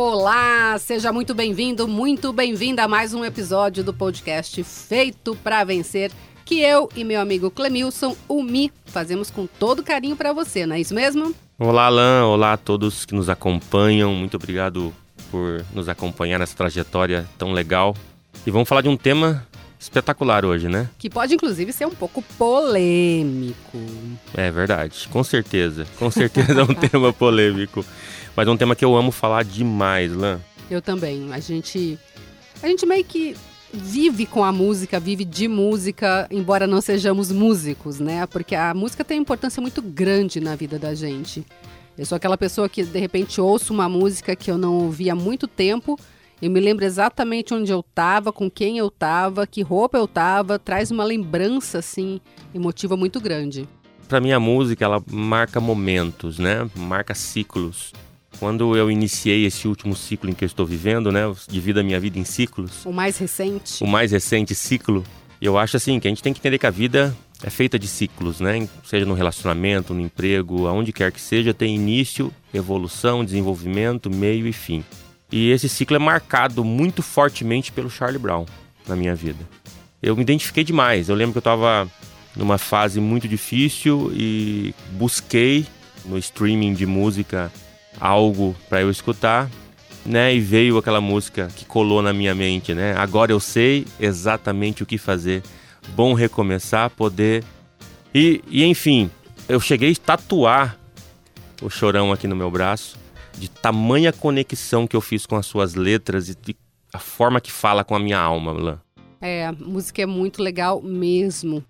Olá, seja muito bem-vindo, muito bem-vinda a mais um episódio do podcast Feito para Vencer, que eu e meu amigo Clemilson, o Mi, fazemos com todo carinho para você, não é isso mesmo? Olá, Alan, olá a todos que nos acompanham, muito obrigado por nos acompanhar nessa trajetória tão legal. E vamos falar de um tema espetacular hoje, né? Que pode inclusive ser um pouco polêmico. É verdade, com certeza. Com certeza é um tema polêmico. Mas é um tema que eu amo falar demais, Lan. Eu também. A gente. A gente meio que vive com a música, vive de música, embora não sejamos músicos, né? Porque a música tem uma importância muito grande na vida da gente. Eu sou aquela pessoa que de repente ouço uma música que eu não ouvi há muito tempo. Eu me lembro exatamente onde eu estava, com quem eu estava, que roupa eu estava, traz uma lembrança assim emotiva muito grande. Para mim a música ela marca momentos, né? Marca ciclos. Quando eu iniciei esse último ciclo em que eu estou vivendo, né, divido a minha vida em ciclos. O mais recente. O mais recente ciclo. Eu acho assim que a gente tem que entender que a vida é feita de ciclos, né? Seja no relacionamento, no emprego, aonde quer que seja, tem início, evolução, desenvolvimento, meio e fim. E esse ciclo é marcado muito fortemente pelo Charlie Brown na minha vida. Eu me identifiquei demais. Eu lembro que eu estava numa fase muito difícil e busquei no streaming de música algo para eu escutar, né? E veio aquela música que colou na minha mente, né? Agora eu sei exatamente o que fazer. Bom recomeçar, poder. E, e enfim, eu cheguei a tatuar o chorão aqui no meu braço, de tamanha conexão que eu fiz com as suas letras e a forma que fala com a minha alma, Lan. É, a música é muito legal mesmo.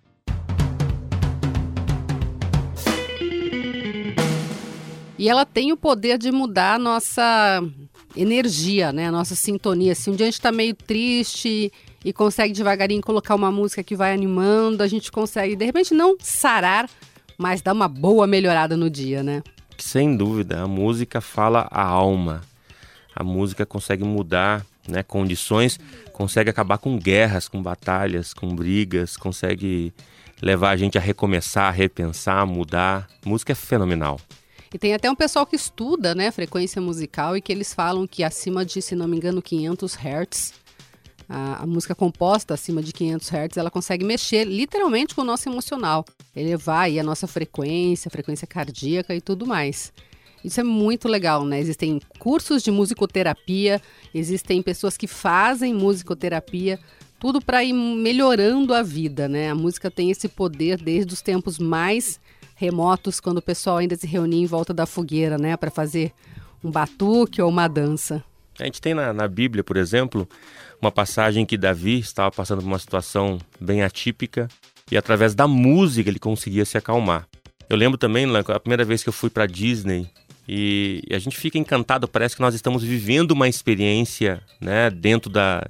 E ela tem o poder de mudar a nossa energia, né? A nossa sintonia. Se um dia a gente está meio triste e consegue devagarinho colocar uma música que vai animando, a gente consegue, de repente, não sarar, mas dar uma boa melhorada no dia, né? Sem dúvida, a música fala a alma. A música consegue mudar né, condições, consegue acabar com guerras, com batalhas, com brigas, consegue levar a gente a recomeçar, a repensar, a mudar. A música é fenomenal. E tem até um pessoal que estuda, né, frequência musical e que eles falam que acima de, se não me engano, 500 Hz, a, a música composta acima de 500 Hz, ela consegue mexer literalmente com o nosso emocional, elevar aí a nossa frequência, frequência cardíaca e tudo mais. Isso é muito legal, né? Existem cursos de musicoterapia, existem pessoas que fazem musicoterapia, tudo para ir melhorando a vida, né? A música tem esse poder desde os tempos mais remotos, quando o pessoal ainda se reunia em volta da fogueira, né, para fazer um batuque ou uma dança. A gente tem na, na, Bíblia, por exemplo, uma passagem que Davi estava passando por uma situação bem atípica e através da música ele conseguia se acalmar. Eu lembro também, a primeira vez que eu fui para Disney e, a gente fica encantado, parece que nós estamos vivendo uma experiência, né, dentro da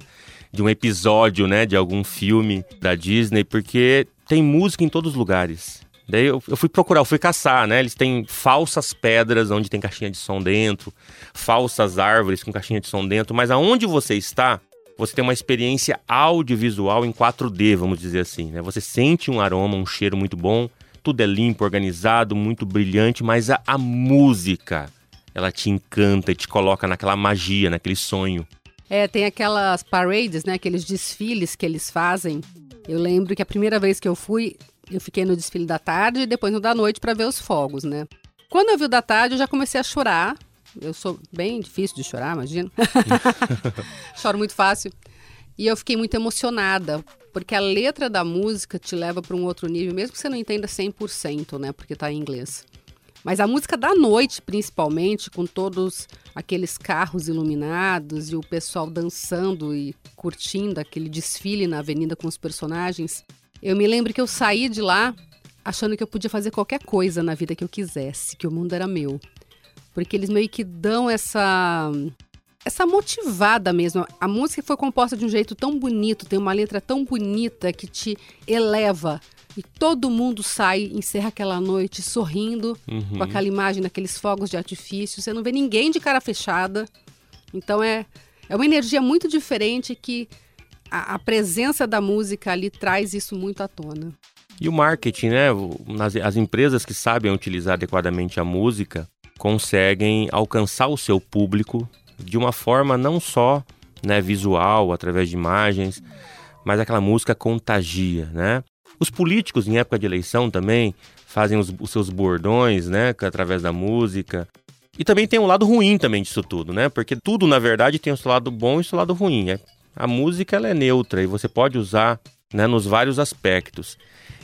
de um episódio, né, de algum filme da Disney, porque tem música em todos os lugares. Daí eu, eu, fui procurar, eu fui caçar, né? Eles têm falsas pedras onde tem caixinha de som dentro, falsas árvores com caixinha de som dentro, mas aonde você está, você tem uma experiência audiovisual em 4D, vamos dizer assim, né? Você sente um aroma, um cheiro muito bom, tudo é limpo, organizado, muito brilhante, mas a, a música, ela te encanta e te coloca naquela magia, naquele sonho. É, tem aquelas parades, né? Aqueles desfiles que eles fazem. Eu lembro que a primeira vez que eu fui, eu fiquei no desfile da tarde e depois no da noite para ver os fogos, né? Quando eu vi o da tarde, eu já comecei a chorar. Eu sou bem difícil de chorar, imagina. Choro muito fácil. E eu fiquei muito emocionada, porque a letra da música te leva para um outro nível, mesmo que você não entenda 100%, né? Porque está em inglês. Mas a música da noite, principalmente, com todos aqueles carros iluminados e o pessoal dançando e curtindo aquele desfile na avenida com os personagens, eu me lembro que eu saí de lá achando que eu podia fazer qualquer coisa na vida que eu quisesse, que o mundo era meu. Porque eles meio que dão essa essa motivada mesmo. A música foi composta de um jeito tão bonito, tem uma letra tão bonita que te eleva. E todo mundo sai, encerra aquela noite sorrindo, uhum. com aquela imagem daqueles fogos de artifício. Você não vê ninguém de cara fechada. Então é, é uma energia muito diferente que a, a, presença da música ali traz isso muito à tona. E o marketing, né? As, as empresas que sabem utilizar adequadamente a música conseguem alcançar o seu público de uma forma não só né, visual, através de imagens, mas aquela música contagia, né? Os políticos, em época de eleição também, fazem os, os seus bordões, né, através da música. E também tem um lado ruim também disso tudo, né? Porque tudo, na verdade, tem o seu lado bom e o seu lado ruim. É, a música ela é neutra e você pode usar né, nos vários aspectos.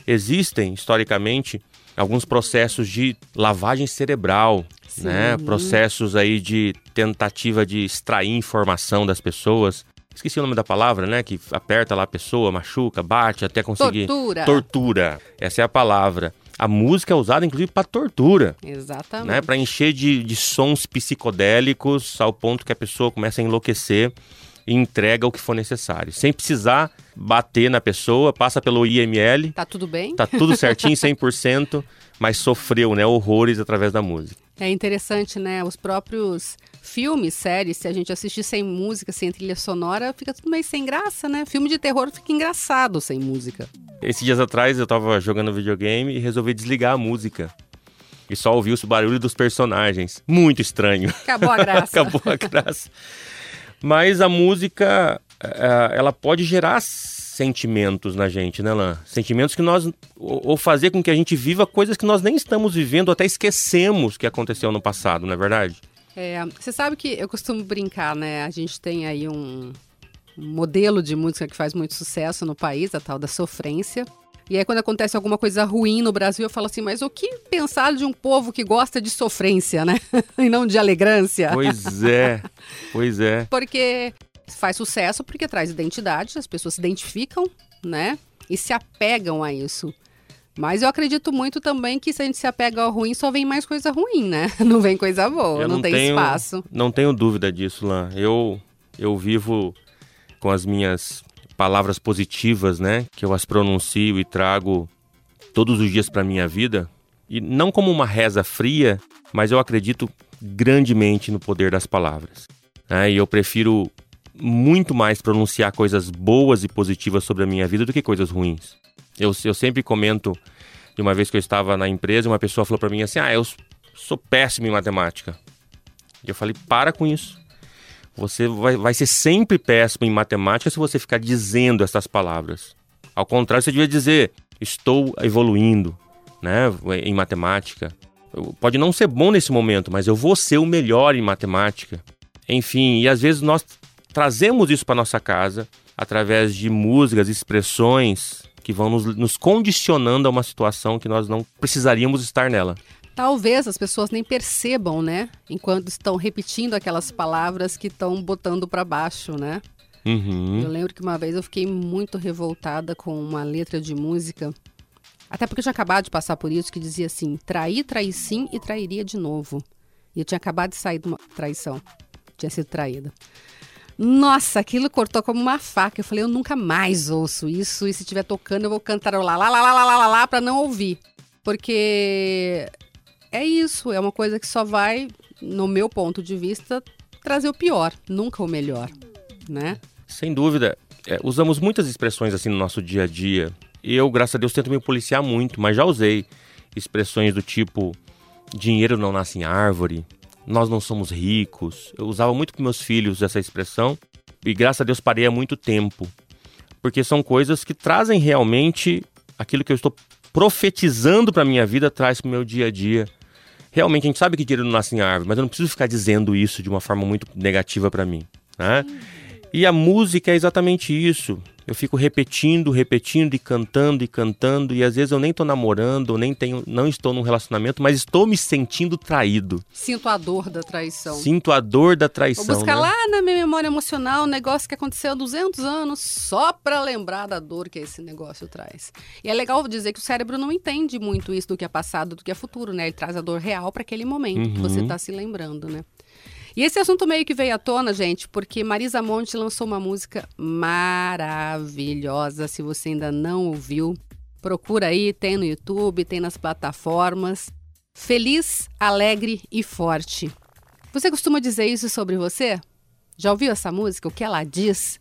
Existem, historicamente, alguns processos de lavagem cerebral, né? Processos aí de tentativa de extrair informação das pessoas. Esqueci o nome da palavra, né? Que aperta lá a pessoa, machuca, bate até conseguir. Tortura. Tortura. Essa é a palavra. A música é usada, inclusive, para tortura. Exatamente. Né? Para encher de, de sons psicodélicos ao ponto que a pessoa começa a enlouquecer e entrega o que for necessário. Sem precisar bater na pessoa, passa pelo IML. Tá tudo bem? Tá tudo certinho, 100%, mas sofreu né, horrores através da música. É interessante, né? Os próprios filmes, séries, se a gente assistir sem música, sem trilha sonora, fica tudo meio sem graça, né? Filme de terror fica engraçado sem música. Esses dias atrás eu tava jogando videogame e resolvi desligar a música. E só ouvi o barulho dos personagens. Muito estranho. Acabou a graça. Acabou a graça. Mas a música, é, ela pode gerar sentimentos na gente, né, Lan? Sentimentos que nós. Ou fazer com que a gente viva coisas que nós nem estamos vivendo, até esquecemos que aconteceu no passado, não é verdade? É, você sabe que eu costumo brincar, né? A gente tem aí um modelo de música que faz muito sucesso no país, a tal da sofrência. E aí, quando acontece alguma coisa ruim no Brasil, eu falo assim: mas o que pensar de um povo que gosta de sofrência, né? e não de alegrância? Pois é, pois é. Porque faz sucesso porque traz identidade, as pessoas se identificam, né? E se apegam a isso. Mas eu acredito muito também que se a gente se apega ao ruim, só vem mais coisa ruim, né? Não vem coisa boa, não, não, tem tenho, espaço. Não tenho dúvida disso, Lan. Eu, eu vivo com as minhas palavras positivas, né? Que eu as pronuncio e trago todos os dias para minha vida. E não como uma reza fria, mas eu acredito grandemente no poder das palavras. Né? E eu prefiro muito mais pronunciar coisas boas e positivas sobre a minha vida do que coisas ruins. Eu, eu sempre comento de uma vez que eu estava na empresa, uma pessoa falou para mim assim: Ah, eu sou péssimo em matemática. E eu falei: Para com isso. Você vai, vai ser sempre péssimo em matemática se você ficar dizendo essas palavras. Ao contrário, você devia dizer: Estou evoluindo né, em matemática. Pode não ser bom nesse momento, mas eu vou ser o melhor em matemática. Enfim, e às vezes nós trazemos isso para nossa casa através de músicas, expressões que vão nos, nos condicionando a uma situação que nós não precisaríamos estar nela. Talvez as pessoas nem percebam, né? Enquanto estão repetindo aquelas palavras que estão botando para baixo, né? Uhum. Eu lembro que uma vez eu fiquei muito revoltada com uma letra de música, até porque eu tinha acabado de passar por isso, que dizia assim: trair, trair sim e trairia de novo. E eu tinha acabado de sair de uma traição, tinha sido traída. Nossa, aquilo cortou como uma faca. Eu falei, eu nunca mais ouço isso. E se estiver tocando, eu vou cantarolar lá, lá, lá, lá, lá, lá, lá, pra não ouvir. Porque é isso, é uma coisa que só vai, no meu ponto de vista, trazer o pior, nunca o melhor, né? Sem dúvida. É, usamos muitas expressões assim no nosso dia a dia. E eu, graças a Deus, tento me policiar muito, mas já usei expressões do tipo dinheiro não nasce em árvore, nós não somos ricos. Eu usava muito com meus filhos essa expressão e graças a Deus parei há muito tempo. Porque são coisas que trazem realmente aquilo que eu estou profetizando para minha vida, traz para o meu dia a dia. Realmente, a gente sabe que dinheiro não nasce em árvore, mas eu não preciso ficar dizendo isso de uma forma muito negativa para mim. Né? E a música é exatamente isso. Eu fico repetindo, repetindo e cantando e cantando e às vezes eu nem estou namorando, nem tenho, não estou num relacionamento, mas estou me sentindo traído. Sinto a dor da traição. Sinto a dor da traição. Vou buscar né? lá na minha memória emocional um negócio que aconteceu há 200 anos só para lembrar da dor que esse negócio traz. E é legal dizer que o cérebro não entende muito isso do que é passado, do que é futuro, né? Ele traz a dor real para aquele momento uhum. que você está se lembrando, né? E esse assunto meio que veio à tona, gente, porque Marisa Monte lançou uma música maravilhosa. Se você ainda não ouviu, procura aí, tem no YouTube, tem nas plataformas. Feliz, alegre e forte. Você costuma dizer isso sobre você? Já ouviu essa música? O que ela diz?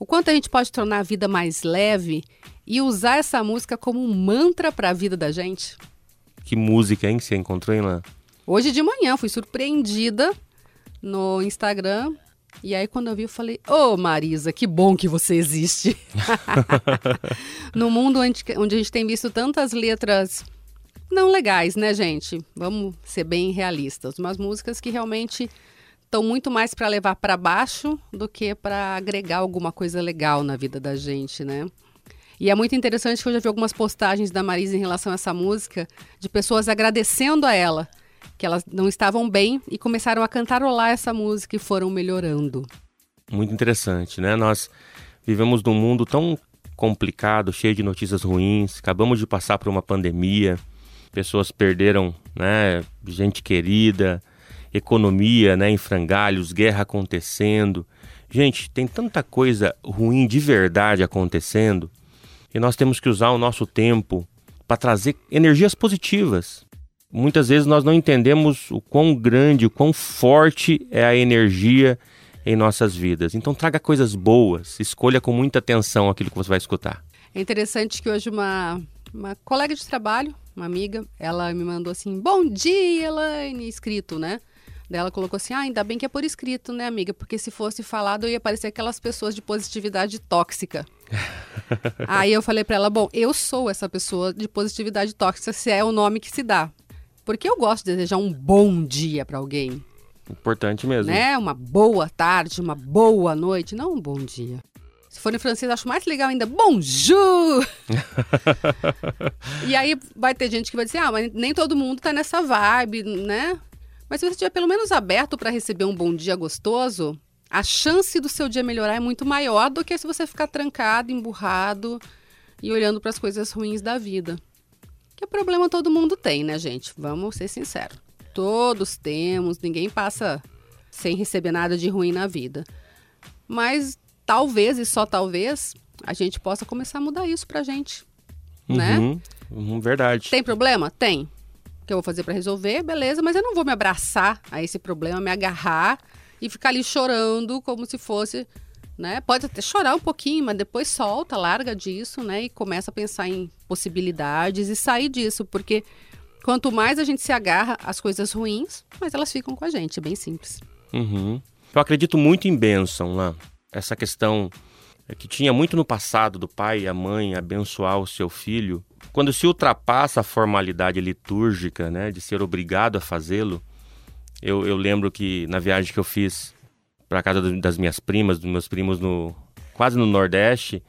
O quanto a gente pode tornar a vida mais leve e usar essa música como um mantra para a vida da gente? Que música, hein, que você encontrou, hein, lá? Hoje de manhã fui surpreendida no Instagram. E aí, quando eu vi, eu falei: Ô, oh, Marisa, que bom que você existe. no mundo onde, onde a gente tem visto tantas letras não legais, né, gente? Vamos ser bem realistas. Umas músicas que realmente estão muito mais para levar para baixo do que para agregar alguma coisa legal na vida da gente, né? E é muito interessante que eu já vi algumas postagens da Marisa em relação a essa música, de pessoas agradecendo a ela que elas não estavam bem e começaram a cantarolar essa música e foram melhorando. Muito interessante, né? Nós vivemos num mundo tão complicado, cheio de notícias ruins, acabamos de passar por uma pandemia, pessoas perderam, né, gente querida, economia, né, em frangalhos, guerra acontecendo. Gente, tem tanta coisa ruim de verdade acontecendo e nós temos que usar o nosso tempo para trazer energias positivas. Muitas vezes nós não entendemos o quão grande, o quão forte é a energia em nossas vidas. Então traga coisas boas, escolha com muita atenção aquilo que você vai escutar. É interessante que hoje uma, uma colega de trabalho, uma amiga, ela me mandou assim: Bom dia, Elaine, escrito, né? Daí ela colocou assim: Ah, ainda bem que é por escrito, né, amiga? Porque se fosse falado, eu ia parecer aquelas pessoas de positividade tóxica. Aí eu falei para ela: Bom, eu sou essa pessoa de positividade tóxica, se é o nome que se dá. Porque eu gosto de desejar um bom dia para alguém. Importante mesmo. Né? Uma boa tarde, uma boa noite, não um bom dia. Se for em francês, acho mais legal ainda. Bonjour! e aí vai ter gente que vai dizer, ah, mas nem todo mundo tá nessa vibe, né? Mas se você estiver pelo menos aberto para receber um bom dia gostoso, a chance do seu dia melhorar é muito maior do que se você ficar trancado, emburrado e olhando para as coisas ruins da vida. Que problema todo mundo tem, né, gente? Vamos ser sinceros. Todos temos, ninguém passa sem receber nada de ruim na vida. Mas talvez e só talvez a gente possa começar a mudar isso pra gente, né? uhum, né? Uhum, verdade. Tem problema? Tem. O que eu vou fazer para resolver? Beleza, mas eu não vou me abraçar a esse problema, me agarrar e ficar ali chorando como se fosse, né? Pode até chorar um pouquinho, mas depois solta, larga disso, né? E começa a pensar em possibilidades e sair disso, porque quanto mais a gente se agarra às coisas ruins, mais elas ficam com a gente, é bem simples. Uhum. Eu acredito muito em bênção lá essa questão que tinha muito no passado do pai e a mãe abençoar o seu filho, quando se ultrapassa a formalidade litúrgica, né, de ser obrigado a fazê-lo, eu, eu lembro que na viagem que eu fiz para casa das minhas primas, dos meus primos no quase no Nordeste,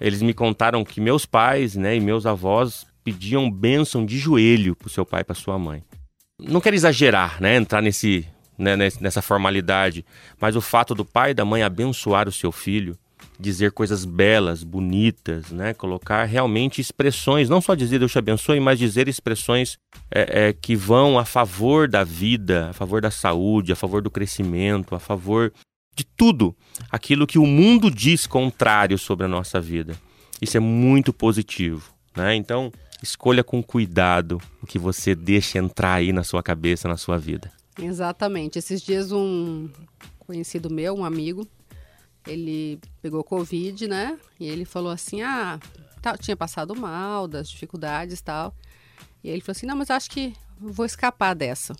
eles me contaram que meus pais, né, e meus avós pediam bênção de joelho para o seu pai e para sua mãe. Não quero exagerar, né, entrar nesse né, nessa formalidade, mas o fato do pai e da mãe abençoar o seu filho, dizer coisas belas, bonitas, né, colocar realmente expressões, não só dizer Deus te abençoe, mas dizer expressões é, é, que vão a favor da vida, a favor da saúde, a favor do crescimento, a favor de tudo aquilo que o mundo diz contrário sobre a nossa vida. Isso é muito positivo, né? Então, escolha com cuidado o que você deixa entrar aí na sua cabeça, na sua vida. Exatamente. Esses dias um conhecido meu, um amigo, ele pegou Covid, né? E ele falou assim: ah, tá, tinha passado mal, das dificuldades e tal. E ele falou assim: não, mas acho que vou escapar dessa.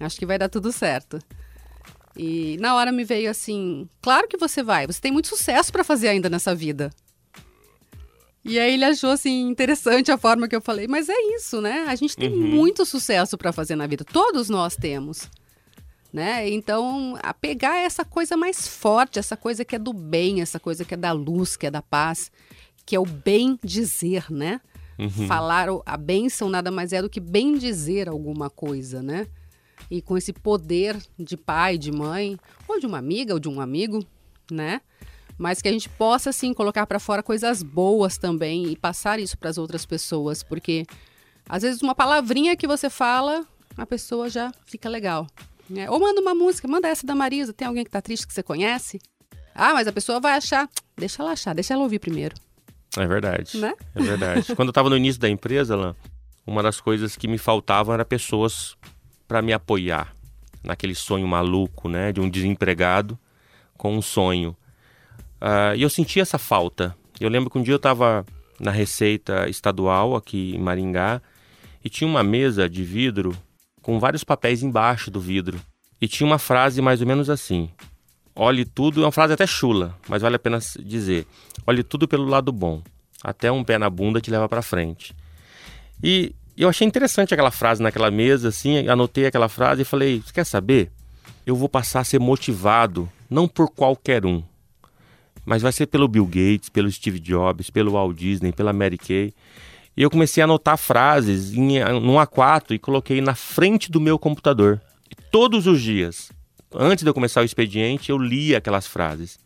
Acho que vai dar tudo certo. E na hora me veio assim: claro que você vai, você tem muito sucesso para fazer ainda nessa vida. E aí ele achou assim interessante a forma que eu falei, mas é isso, né? A gente tem uhum. muito sucesso para fazer na vida, todos nós temos. Né? Então, a pegar essa coisa mais forte, essa coisa que é do bem, essa coisa que é da luz, que é da paz, que é o bem dizer, né? Uhum. Falar a bênção nada mais é do que bem dizer alguma coisa, né? E com esse poder de pai, de mãe, ou de uma amiga, ou de um amigo, né? mas que a gente possa assim colocar para fora coisas boas também e passar isso para as outras pessoas, porque às vezes uma palavrinha que você fala, a pessoa já fica legal. Né? Ou manda uma música, manda essa da Marisa, tem alguém que está triste que você conhece? Ah, mas a pessoa vai achar, deixa ela achar, deixa ela ouvir primeiro. É verdade. Né? É verdade. Quando eu estava no início da empresa, lá, uma das coisas que me faltavam era pessoas para me apoiar naquele sonho maluco, né, de um desempregado com um sonho. Uh, e eu senti essa falta. Eu lembro que um dia eu estava na Receita Estadual aqui em Maringá e tinha uma mesa de vidro com vários papéis embaixo do vidro. e tinha uma frase mais ou menos assim: Olhe tudo, é uma frase até chula, mas vale a pena dizer. Olhe tudo pelo lado bom. Até um pé na bunda te leva para frente. E eu achei interessante aquela frase naquela mesa, assim, anotei aquela frase e falei: quer saber? Eu vou passar a ser motivado, não por qualquer um, mas vai ser pelo Bill Gates, pelo Steve Jobs, pelo Walt Disney, pela Mary Kay. E eu comecei a anotar frases em, num A4 e coloquei na frente do meu computador. E todos os dias, antes de eu começar o expediente, eu lia aquelas frases.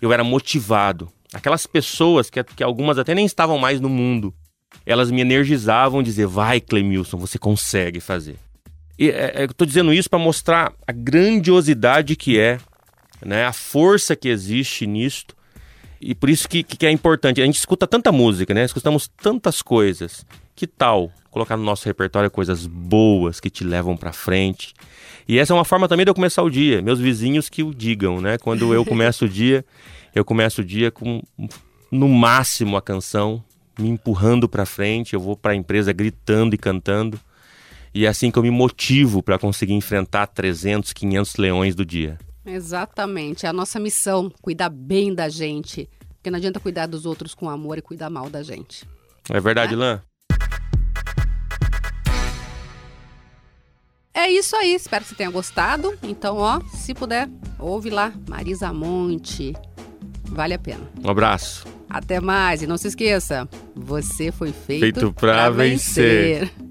Eu era motivado. Aquelas pessoas que, que algumas até nem estavam mais no mundo, elas me energizavam dizer: vai, Clemilson, você consegue fazer. E é, é eu estou dizendo isso para mostrar a grandiosidade que é, né, a força que existe nisto. E por isso que, que é importante. A gente escuta tanta música, né? Escutamos tantas coisas. Que tal colocar no nosso repertório coisas boas que te levam para frente? E essa é uma forma também de eu começar o dia. Meus vizinhos que o digam, né? Quando eu começo o dia, eu começo o dia com no máximo a canção me empurrando para frente. Eu vou para a empresa gritando e cantando. E é assim que eu me motivo para conseguir enfrentar 300, 500 leões do dia. Exatamente. É a nossa missão, cuidar bem da gente. Porque não adianta cuidar dos outros com amor e cuidar mal da gente. É verdade, é? Lã? É isso aí, espero que você tenha gostado. Então, ó, se puder, ouve lá, Marisa Monte. Vale a pena. Um abraço. Até mais. E não se esqueça, você foi feito, feito para vencer. vencer.